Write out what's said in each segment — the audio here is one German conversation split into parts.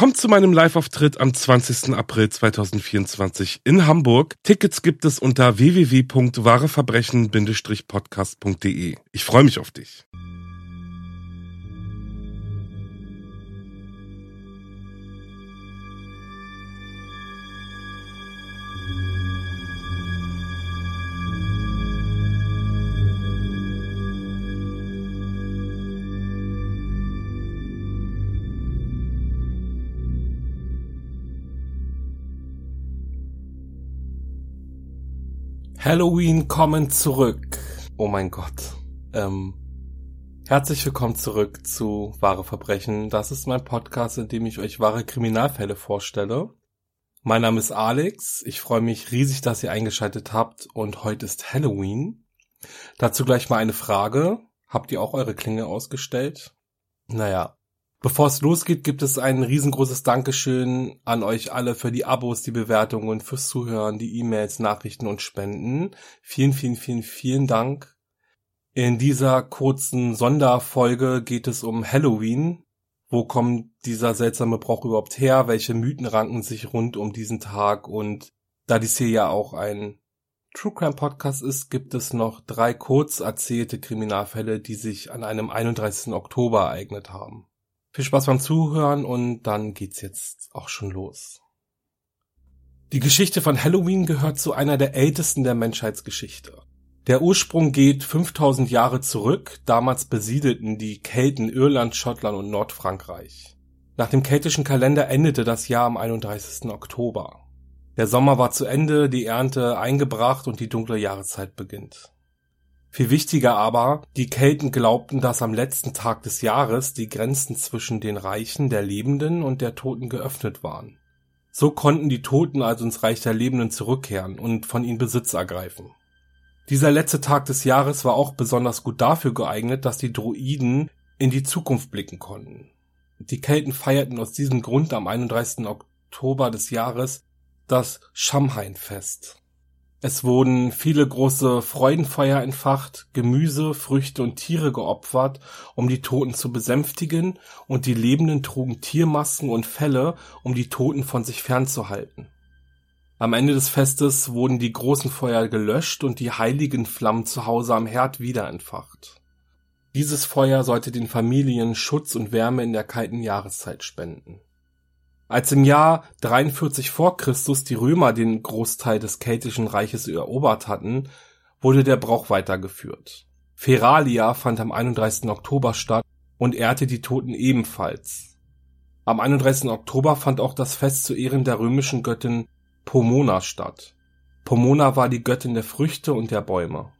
Kommt zu meinem Live-Auftritt am 20. April 2024 in Hamburg. Tickets gibt es unter www.wahreverbrechen-podcast.de. Ich freue mich auf dich. Halloween kommen zurück. Oh mein Gott. Ähm, herzlich willkommen zurück zu Wahre Verbrechen. Das ist mein Podcast, in dem ich euch wahre Kriminalfälle vorstelle. Mein Name ist Alex. Ich freue mich riesig, dass ihr eingeschaltet habt und heute ist Halloween. Dazu gleich mal eine Frage. Habt ihr auch eure Klinge ausgestellt? Naja, Bevor es losgeht, gibt es ein riesengroßes Dankeschön an euch alle für die Abos, die Bewertungen, fürs Zuhören, die E-Mails, Nachrichten und Spenden. Vielen, vielen, vielen, vielen Dank. In dieser kurzen Sonderfolge geht es um Halloween. Wo kommt dieser seltsame Brauch überhaupt her? Welche Mythen ranken sich rund um diesen Tag? Und da dies hier ja auch ein True Crime Podcast ist, gibt es noch drei kurz erzählte Kriminalfälle, die sich an einem 31. Oktober ereignet haben. Viel Spaß beim Zuhören und dann geht's jetzt auch schon los. Die Geschichte von Halloween gehört zu einer der ältesten der Menschheitsgeschichte. Der Ursprung geht 5000 Jahre zurück, damals besiedelten die Kelten Irland, Schottland und Nordfrankreich. Nach dem keltischen Kalender endete das Jahr am 31. Oktober. Der Sommer war zu Ende, die Ernte eingebracht und die dunkle Jahreszeit beginnt. Viel wichtiger aber, die Kelten glaubten, dass am letzten Tag des Jahres die Grenzen zwischen den Reichen der Lebenden und der Toten geöffnet waren. So konnten die Toten also ins Reich der Lebenden zurückkehren und von ihnen Besitz ergreifen. Dieser letzte Tag des Jahres war auch besonders gut dafür geeignet, dass die Druiden in die Zukunft blicken konnten. Die Kelten feierten aus diesem Grund am 31. Oktober des Jahres das Schamhain-Fest. Es wurden viele große Freudenfeuer entfacht, Gemüse, Früchte und Tiere geopfert, um die Toten zu besänftigen, und die Lebenden trugen Tiermasken und Felle, um die Toten von sich fernzuhalten. Am Ende des Festes wurden die großen Feuer gelöscht und die heiligen Flammen zu Hause am Herd wieder entfacht. Dieses Feuer sollte den Familien Schutz und Wärme in der kalten Jahreszeit spenden als im Jahr 43 vor Christus die Römer den Großteil des keltischen Reiches erobert hatten, wurde der Brauch weitergeführt. Feralia fand am 31. Oktober statt und ehrte die Toten ebenfalls. Am 31. Oktober fand auch das Fest zu Ehren der römischen Göttin Pomona statt. Pomona war die Göttin der Früchte und der Bäume.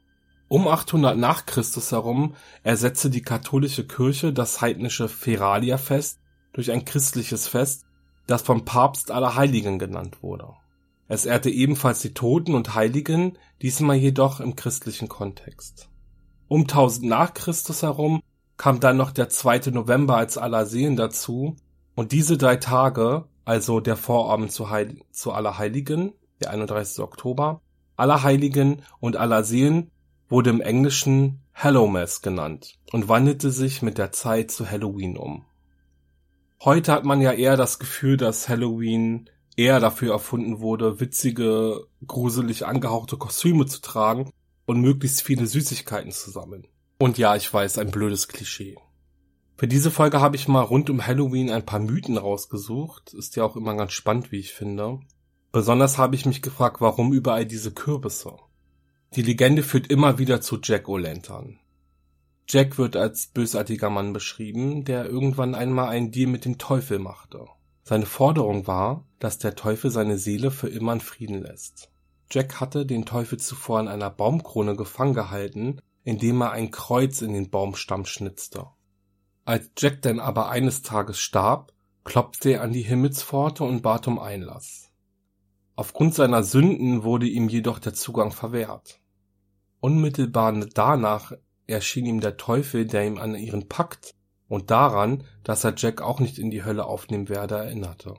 Um 800 nach Christus herum ersetzte die katholische Kirche das heidnische Feralia-Fest durch ein christliches Fest, das vom Papst Allerheiligen genannt wurde. Es ehrte ebenfalls die Toten und Heiligen, diesmal jedoch im christlichen Kontext. Um 1000 nach Christus herum kam dann noch der 2. November als Allersehen dazu und diese drei Tage, also der Vorabend zu, Heil zu Allerheiligen, der 31. Oktober, Allerheiligen und Allersehen wurde im Englischen Hallowmas genannt und wandelte sich mit der Zeit zu Halloween um. Heute hat man ja eher das Gefühl, dass Halloween eher dafür erfunden wurde, witzige, gruselig angehauchte Kostüme zu tragen und möglichst viele Süßigkeiten zu sammeln. Und ja, ich weiß, ein blödes Klischee. Für diese Folge habe ich mal rund um Halloween ein paar Mythen rausgesucht. Ist ja auch immer ganz spannend, wie ich finde. Besonders habe ich mich gefragt, warum überall diese Kürbisse. Die Legende führt immer wieder zu Jack O'Lantern. Jack wird als bösartiger Mann beschrieben, der irgendwann einmal einen Deal mit dem Teufel machte. Seine Forderung war, dass der Teufel seine Seele für immer in Frieden lässt. Jack hatte den Teufel zuvor an einer Baumkrone gefangen gehalten, indem er ein Kreuz in den Baumstamm schnitzte. Als Jack denn aber eines Tages starb, klopfte er an die Himmelspforte und bat um Einlass. Aufgrund seiner Sünden wurde ihm jedoch der Zugang verwehrt. Unmittelbar danach erschien ihm der Teufel, der ihm an ihren Pakt und daran, dass er Jack auch nicht in die Hölle aufnehmen werde, erinnerte.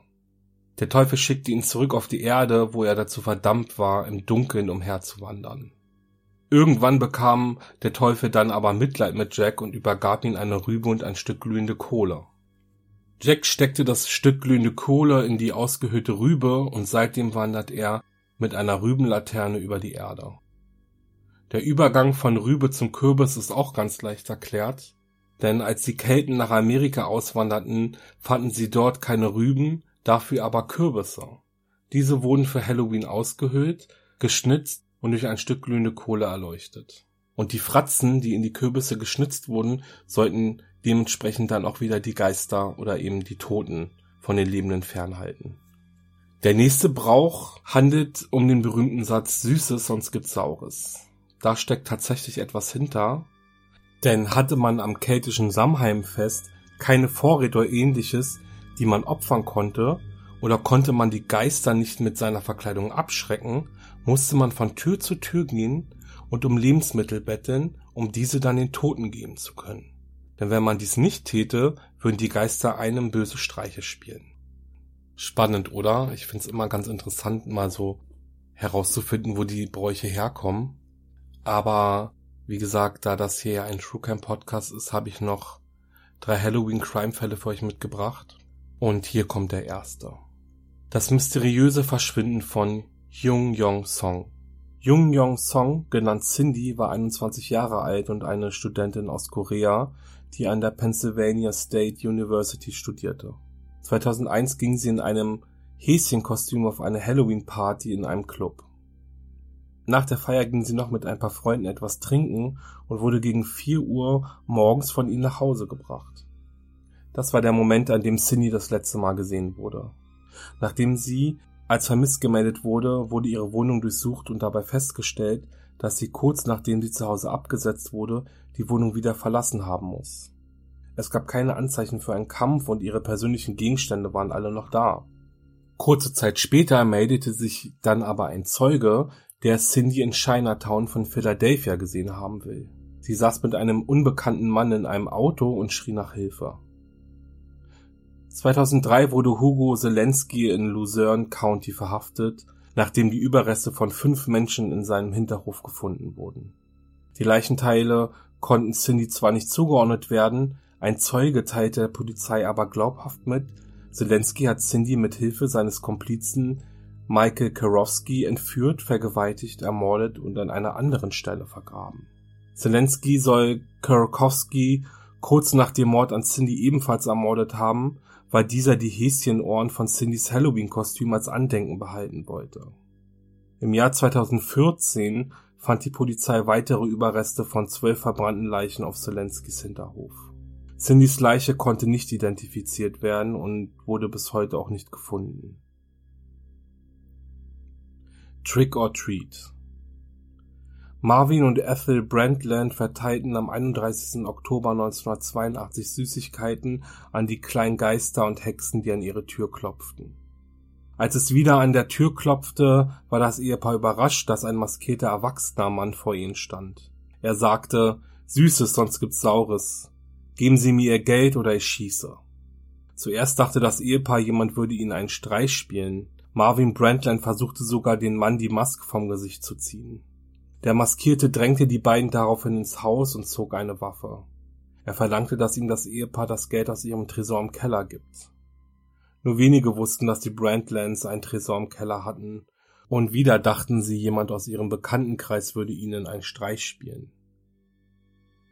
Der Teufel schickte ihn zurück auf die Erde, wo er dazu verdammt war, im Dunkeln umherzuwandern. Irgendwann bekam der Teufel dann aber Mitleid mit Jack und übergab ihm eine Rübe und ein Stück glühende Kohle. Jack steckte das Stück glühende Kohle in die ausgehöhlte Rübe und seitdem wandert er mit einer Rübenlaterne über die Erde. Der Übergang von Rübe zum Kürbis ist auch ganz leicht erklärt, denn als die Kelten nach Amerika auswanderten, fanden sie dort keine Rüben, dafür aber Kürbisse. Diese wurden für Halloween ausgehöhlt, geschnitzt und durch ein Stück glühende Kohle erleuchtet. Und die Fratzen, die in die Kürbisse geschnitzt wurden, sollten dementsprechend dann auch wieder die Geister oder eben die Toten von den Lebenden fernhalten. Der nächste Brauch handelt um den berühmten Satz Süßes, sonst gibt's Saures. Da steckt tatsächlich etwas hinter, denn hatte man am keltischen Samhainfest keine Vorräte oder ähnliches, die man opfern konnte, oder konnte man die Geister nicht mit seiner Verkleidung abschrecken, musste man von Tür zu Tür gehen und um Lebensmittel betteln, um diese dann den Toten geben zu können. Denn wenn man dies nicht täte, würden die Geister einem böse Streiche spielen. Spannend, oder? Ich find's immer ganz interessant, mal so herauszufinden, wo die Bräuche herkommen. Aber wie gesagt, da das hier ein True Crime Podcast ist, habe ich noch drei Halloween Crime Fälle für euch mitgebracht. Und hier kommt der erste. Das mysteriöse Verschwinden von Jung Yong Song. Jung Yong Song, genannt Cindy, war 21 Jahre alt und eine Studentin aus Korea, die an der Pennsylvania State University studierte. 2001 ging sie in einem Häschenkostüm auf eine Halloween-Party in einem Club. Nach der Feier ging sie noch mit ein paar Freunden etwas trinken und wurde gegen 4 Uhr morgens von ihnen nach Hause gebracht. Das war der Moment, an dem Cindy das letzte Mal gesehen wurde. Nachdem sie als vermisst gemeldet wurde, wurde ihre Wohnung durchsucht und dabei festgestellt, dass sie kurz nachdem sie zu Hause abgesetzt wurde, die Wohnung wieder verlassen haben muss. Es gab keine Anzeichen für einen Kampf und ihre persönlichen Gegenstände waren alle noch da. Kurze Zeit später meldete sich dann aber ein Zeuge, der Cindy in Chinatown von Philadelphia gesehen haben will. Sie saß mit einem unbekannten Mann in einem Auto und schrie nach Hilfe. 2003 wurde Hugo Zelensky in Luzerne County verhaftet, nachdem die Überreste von fünf Menschen in seinem Hinterhof gefunden wurden. Die Leichenteile konnten Cindy zwar nicht zugeordnet werden, ein Zeuge teilte der Polizei aber glaubhaft mit, Zelensky hat Cindy mit Hilfe seines Komplizen Michael Karowski entführt, vergewaltigt, ermordet und an einer anderen Stelle vergraben. Zelensky soll Karakowski kurz nach dem Mord an Cindy ebenfalls ermordet haben, weil dieser die Häschenohren von Cindys Halloween-Kostüm als Andenken behalten wollte. Im Jahr 2014 fand die Polizei weitere Überreste von zwölf verbrannten Leichen auf Zelenskys Hinterhof. Cindys Leiche konnte nicht identifiziert werden und wurde bis heute auch nicht gefunden. Trick or Treat Marvin und Ethel Brandland verteilten am 31. Oktober 1982 Süßigkeiten an die kleinen Geister und Hexen, die an ihre Tür klopften. Als es wieder an der Tür klopfte, war das Ehepaar überrascht, dass ein maskierter erwachsener Mann vor ihnen stand. Er sagte, Süßes, sonst gibt's Saures. Geben Sie mir Ihr Geld oder ich schieße. Zuerst dachte das Ehepaar, jemand würde ihnen einen Streich spielen. Marvin Brandland versuchte sogar, den Mann die Maske vom Gesicht zu ziehen. Der Maskierte drängte die beiden daraufhin ins Haus und zog eine Waffe. Er verlangte, dass ihm das Ehepaar das Geld aus ihrem Tresor im Keller gibt. Nur wenige wussten, dass die Brandlands ein Tresor im Keller hatten, und wieder dachten sie, jemand aus ihrem Bekanntenkreis würde ihnen einen Streich spielen.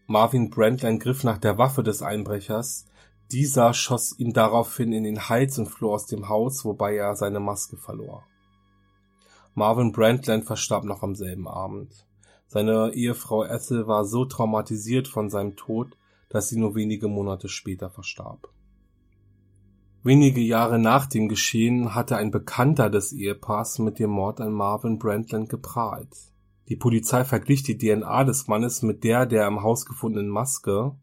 Marvin Brandland griff nach der Waffe des Einbrechers. Dieser schoss ihm daraufhin in den Hals und floh aus dem Haus, wobei er seine Maske verlor. Marvin Brandland verstarb noch am selben Abend. Seine Ehefrau Ethel war so traumatisiert von seinem Tod, dass sie nur wenige Monate später verstarb. Wenige Jahre nach dem Geschehen hatte ein Bekannter des Ehepaars mit dem Mord an Marvin Brandland geprahlt. Die Polizei verglich die DNA des Mannes mit der der im Haus gefundenen Maske.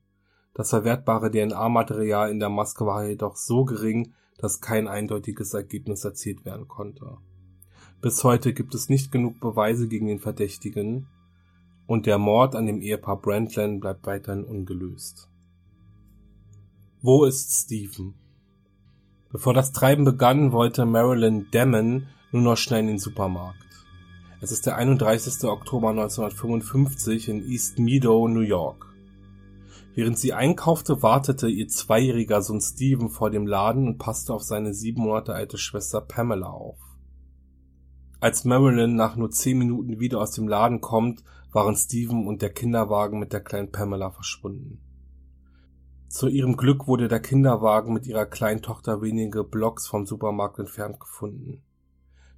Das verwertbare DNA-Material in der Maske war jedoch so gering, dass kein eindeutiges Ergebnis erzielt werden konnte. Bis heute gibt es nicht genug Beweise gegen den Verdächtigen und der Mord an dem Ehepaar Brandland bleibt weiterhin ungelöst. Wo ist Stephen? Bevor das Treiben begann, wollte Marilyn Damon nur noch schnell in den Supermarkt. Es ist der 31. Oktober 1955 in East Meadow, New York. Während sie einkaufte, wartete ihr zweijähriger Sohn Steven vor dem Laden und passte auf seine sieben Monate alte Schwester Pamela auf. Als Marilyn nach nur zehn Minuten wieder aus dem Laden kommt, waren Steven und der Kinderwagen mit der kleinen Pamela verschwunden. Zu ihrem Glück wurde der Kinderwagen mit ihrer kleinen Tochter wenige Blocks vom Supermarkt entfernt gefunden.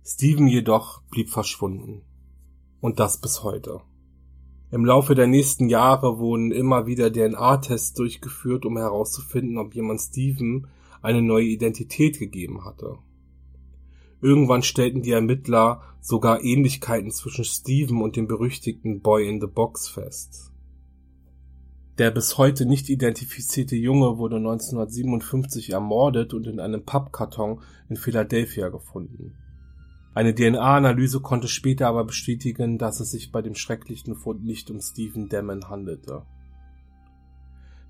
Steven jedoch blieb verschwunden. Und das bis heute. Im Laufe der nächsten Jahre wurden immer wieder DNA-Tests durchgeführt, um herauszufinden, ob jemand Steven eine neue Identität gegeben hatte. Irgendwann stellten die Ermittler sogar Ähnlichkeiten zwischen Steven und dem berüchtigten Boy in the Box fest. Der bis heute nicht identifizierte Junge wurde 1957 ermordet und in einem Pappkarton in Philadelphia gefunden. Eine DNA-Analyse konnte später aber bestätigen, dass es sich bei dem schrecklichen Fund nicht um Stephen Damon handelte.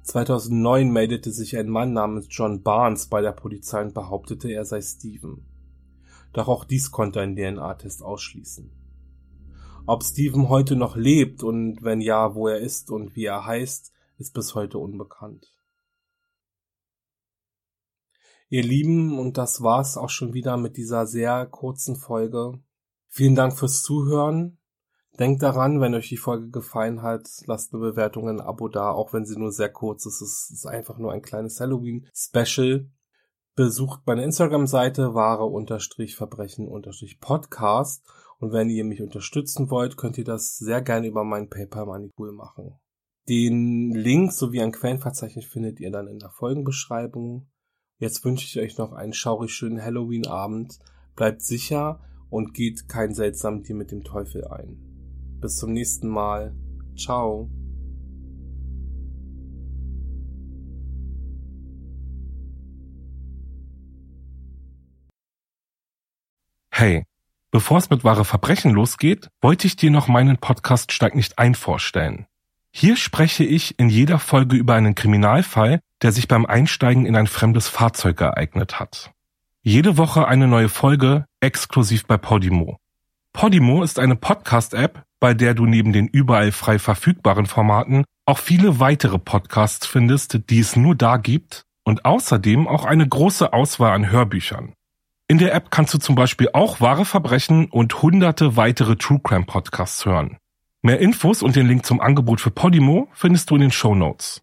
2009 meldete sich ein Mann namens John Barnes bei der Polizei und behauptete, er sei Stephen. Doch auch dies konnte ein DNA-Test ausschließen. Ob Stephen heute noch lebt und wenn ja, wo er ist und wie er heißt, ist bis heute unbekannt. Ihr Lieben, und das war's auch schon wieder mit dieser sehr kurzen Folge. Vielen Dank fürs Zuhören. Denkt daran, wenn euch die Folge gefallen hat, lasst eine Bewertung, ein Abo da, auch wenn sie nur sehr kurz ist. Es ist einfach nur ein kleines Halloween-Special. Besucht meine Instagram-Seite wahre-verbrechen-podcast und wenn ihr mich unterstützen wollt, könnt ihr das sehr gerne über meinen PayPal Money machen. Den Link sowie ein Quellenverzeichnis findet ihr dann in der Folgenbeschreibung. Jetzt wünsche ich euch noch einen schaurig schönen Halloween-Abend. Bleibt sicher und geht kein seltsamen Tier mit dem Teufel ein. Bis zum nächsten Mal. Ciao. Hey, bevor es mit wahre Verbrechen losgeht, wollte ich dir noch meinen Podcast Steig nicht ein vorstellen. Hier spreche ich in jeder Folge über einen Kriminalfall, der sich beim Einsteigen in ein fremdes Fahrzeug ereignet hat. Jede Woche eine neue Folge, exklusiv bei Podimo. Podimo ist eine Podcast-App, bei der du neben den überall frei verfügbaren Formaten auch viele weitere Podcasts findest, die es nur da gibt und außerdem auch eine große Auswahl an Hörbüchern. In der App kannst du zum Beispiel auch wahre Verbrechen und hunderte weitere True Crime Podcasts hören. Mehr Infos und den Link zum Angebot für Podimo findest du in den Show Notes.